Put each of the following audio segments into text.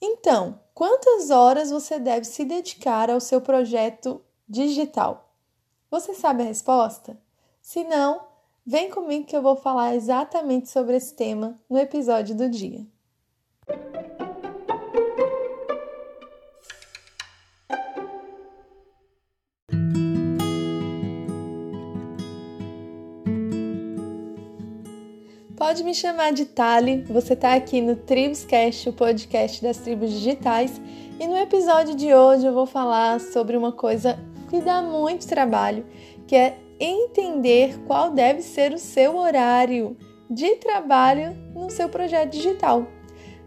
Então, quantas horas você deve se dedicar ao seu projeto digital? Você sabe a resposta? Se não, vem comigo que eu vou falar exatamente sobre esse tema no episódio do dia. Pode me chamar de Tali, você está aqui no Tribuscast, o podcast das tribos digitais, e no episódio de hoje eu vou falar sobre uma coisa que dá muito trabalho, que é entender qual deve ser o seu horário de trabalho no seu projeto digital.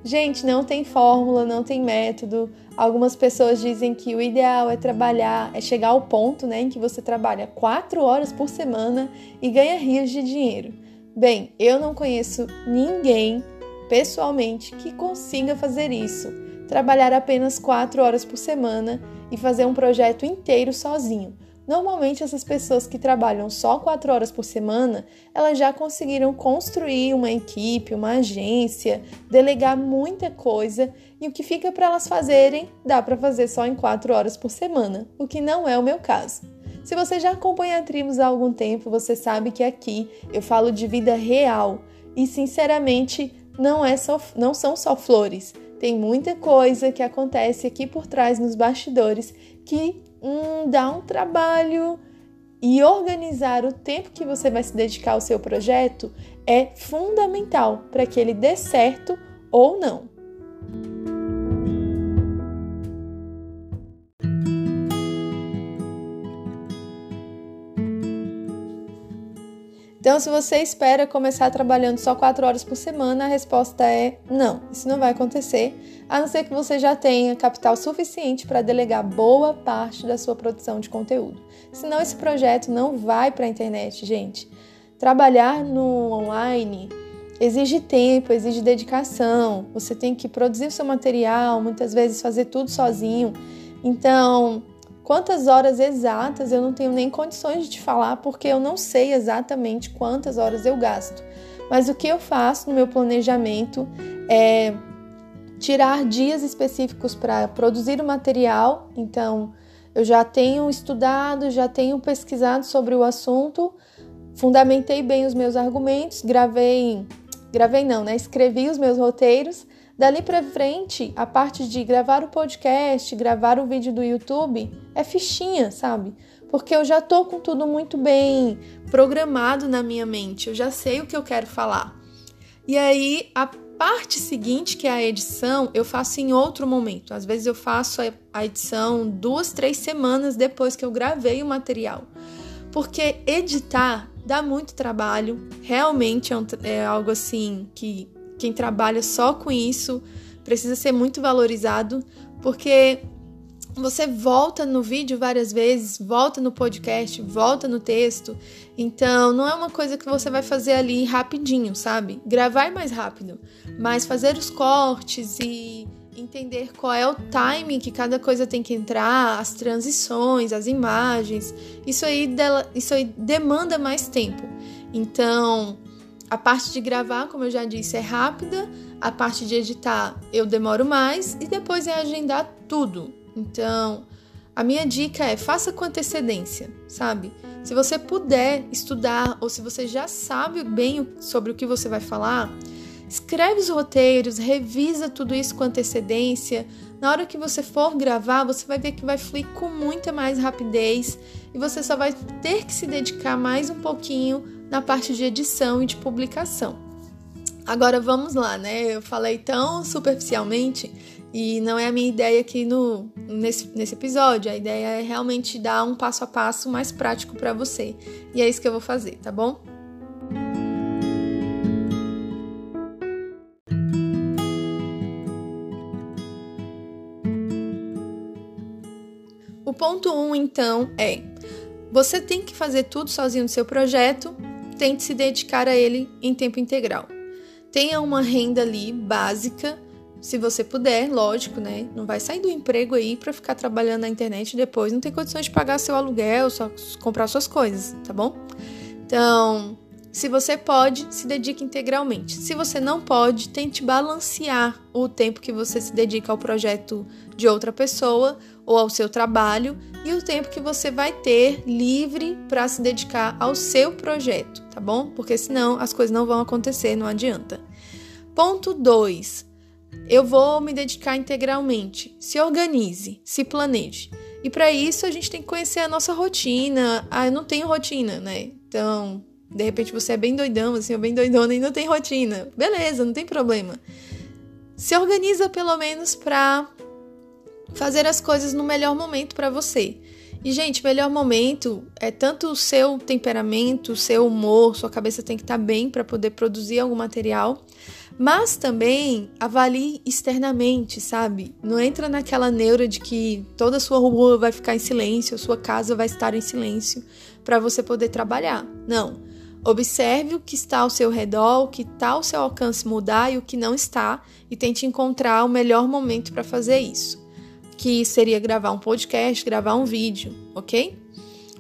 Gente, não tem fórmula, não tem método. Algumas pessoas dizem que o ideal é trabalhar, é chegar ao ponto né, em que você trabalha quatro horas por semana e ganha rios de dinheiro. Bem, eu não conheço ninguém pessoalmente que consiga fazer isso. Trabalhar apenas 4 horas por semana e fazer um projeto inteiro sozinho. Normalmente essas pessoas que trabalham só 4 horas por semana, elas já conseguiram construir uma equipe, uma agência, delegar muita coisa e o que fica para elas fazerem dá para fazer só em 4 horas por semana, o que não é o meu caso. Se você já acompanha a Tribos há algum tempo, você sabe que aqui eu falo de vida real e, sinceramente, não, é só, não são só flores. Tem muita coisa que acontece aqui por trás nos bastidores que hum, dá um trabalho e organizar o tempo que você vai se dedicar ao seu projeto é fundamental para que ele dê certo ou não. Então, se você espera começar trabalhando só 4 horas por semana, a resposta é não, isso não vai acontecer, a não ser que você já tenha capital suficiente para delegar boa parte da sua produção de conteúdo. Senão, esse projeto não vai para a internet, gente. Trabalhar no online exige tempo, exige dedicação, você tem que produzir o seu material, muitas vezes fazer tudo sozinho. Então, Quantas horas exatas eu não tenho nem condições de te falar porque eu não sei exatamente quantas horas eu gasto. Mas o que eu faço no meu planejamento é tirar dias específicos para produzir o material. Então, eu já tenho estudado, já tenho pesquisado sobre o assunto, fundamentei bem os meus argumentos, gravei, gravei não, né? Escrevi os meus roteiros Dali para frente, a parte de gravar o podcast, gravar o vídeo do YouTube é fichinha, sabe? Porque eu já tô com tudo muito bem programado na minha mente, eu já sei o que eu quero falar. E aí, a parte seguinte, que é a edição, eu faço em outro momento. Às vezes eu faço a edição duas, três semanas depois que eu gravei o material. Porque editar dá muito trabalho, realmente é, um, é algo assim que quem trabalha só com isso precisa ser muito valorizado, porque você volta no vídeo várias vezes, volta no podcast, volta no texto. Então, não é uma coisa que você vai fazer ali rapidinho, sabe? Gravar é mais rápido, mas fazer os cortes e entender qual é o timing que cada coisa tem que entrar, as transições, as imagens, isso aí, dela, isso aí demanda mais tempo. Então, a parte de gravar, como eu já disse, é rápida, a parte de editar eu demoro mais e depois é agendar tudo. Então, a minha dica é faça com antecedência, sabe? Se você puder estudar ou se você já sabe bem sobre o que você vai falar, escreve os roteiros, revisa tudo isso com antecedência. Na hora que você for gravar, você vai ver que vai fluir com muita mais rapidez e você só vai ter que se dedicar mais um pouquinho na parte de edição e de publicação. Agora vamos lá, né? Eu falei tão superficialmente e não é a minha ideia aqui no, nesse, nesse episódio. A ideia é realmente dar um passo a passo mais prático para você. E é isso que eu vou fazer, tá bom? O ponto 1, um, então, é: você tem que fazer tudo sozinho no seu projeto tente se dedicar a ele em tempo integral. Tenha uma renda ali básica, se você puder, lógico, né? Não vai sair do emprego aí para ficar trabalhando na internet depois, não tem condições de pagar seu aluguel, só comprar suas coisas, tá bom? Então, Se você pode, se dedique integralmente. Se você não pode, tente balancear o tempo que você se dedica ao projeto de outra pessoa ou ao seu trabalho e o tempo que você vai ter livre para se dedicar ao seu projeto, tá bom? Porque senão as coisas não vão acontecer, não adianta. Ponto 2. Eu vou me dedicar integralmente. Se organize, se planeje. E para isso a gente tem que conhecer a nossa rotina. Ah, eu não tenho rotina, né? Então, de repente você é bem doidão, assim, ou bem doidona e não tem rotina. Beleza, não tem problema. Se organiza pelo menos para fazer as coisas no melhor momento para você. E, gente, melhor momento é tanto o seu temperamento, o seu humor, sua cabeça tem que estar tá bem para poder produzir algum material, mas também avalie externamente, sabe? Não entra naquela neura de que toda a sua rua vai ficar em silêncio, a sua casa vai estar em silêncio para você poder trabalhar. Não. Observe o que está ao seu redor, o que está ao seu alcance mudar e o que não está, e tente encontrar o melhor momento para fazer isso. Que seria gravar um podcast, gravar um vídeo, ok?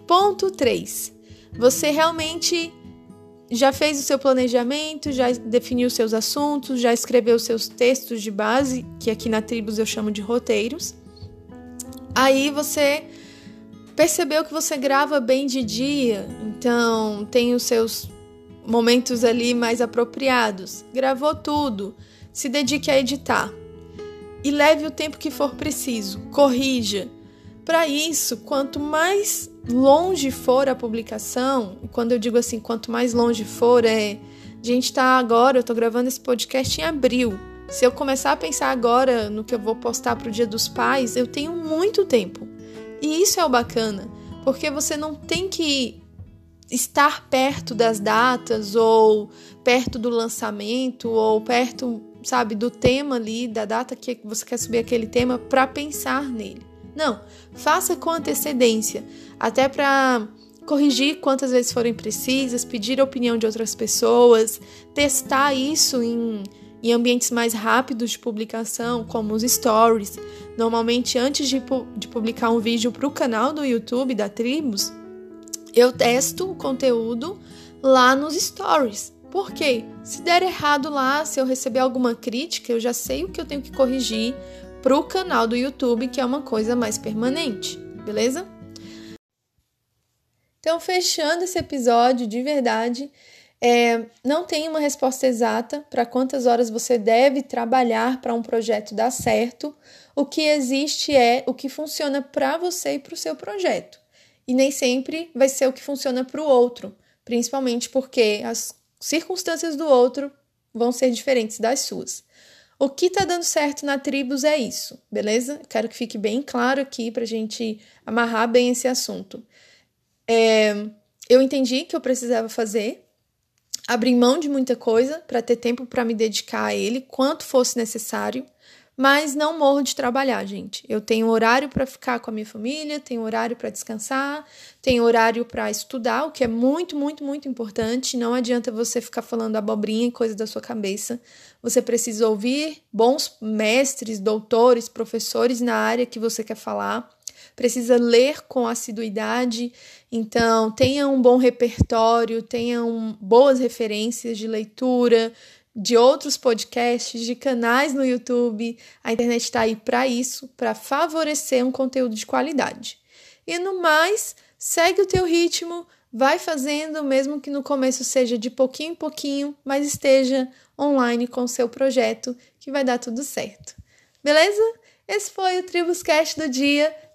Ponto 3. Você realmente já fez o seu planejamento, já definiu seus assuntos, já escreveu seus textos de base, que aqui na Tribos eu chamo de roteiros. Aí você percebeu que você grava bem de dia, então tem os seus momentos ali mais apropriados. Gravou tudo, se dedique a editar e leve o tempo que for preciso, corrija. Para isso, quanto mais longe for a publicação, quando eu digo assim, quanto mais longe for, é. A gente está agora, eu estou gravando esse podcast em abril. Se eu começar a pensar agora no que eu vou postar para o Dia dos Pais, eu tenho muito tempo. E isso é o bacana, porque você não tem que estar perto das datas ou perto do lançamento ou perto, sabe, do tema ali, da data que você quer subir aquele tema para pensar nele. Não, faça com antecedência, até para corrigir quantas vezes forem precisas, pedir a opinião de outras pessoas, testar isso em em ambientes mais rápidos de publicação, como os stories. Normalmente, antes de, de publicar um vídeo para o canal do YouTube da Tribos, eu testo o conteúdo lá nos stories. Por quê? Se der errado lá, se eu receber alguma crítica, eu já sei o que eu tenho que corrigir para o canal do YouTube, que é uma coisa mais permanente, beleza? Então, fechando esse episódio de verdade, é, não tem uma resposta exata para quantas horas você deve trabalhar para um projeto dar certo. O que existe é o que funciona para você e para o seu projeto. E nem sempre vai ser o que funciona para o outro, principalmente porque as circunstâncias do outro vão ser diferentes das suas. O que está dando certo na Tribos é isso, beleza? Quero que fique bem claro aqui para a gente amarrar bem esse assunto. É, eu entendi que eu precisava fazer, abrir mão de muita coisa para ter tempo para me dedicar a ele, quanto fosse necessário, mas não morro de trabalhar, gente. Eu tenho horário para ficar com a minha família, tenho horário para descansar, tenho horário para estudar, o que é muito, muito, muito importante. Não adianta você ficar falando abobrinha e coisa da sua cabeça. Você precisa ouvir bons mestres, doutores, professores na área que você quer falar precisa ler com assiduidade. Então, tenha um bom repertório, tenha um, boas referências de leitura, de outros podcasts, de canais no YouTube. A internet está aí para isso, para favorecer um conteúdo de qualidade. E no mais, segue o teu ritmo, vai fazendo, mesmo que no começo seja de pouquinho em pouquinho, mas esteja online com o seu projeto, que vai dar tudo certo. Beleza? Esse foi o Tribuscast do dia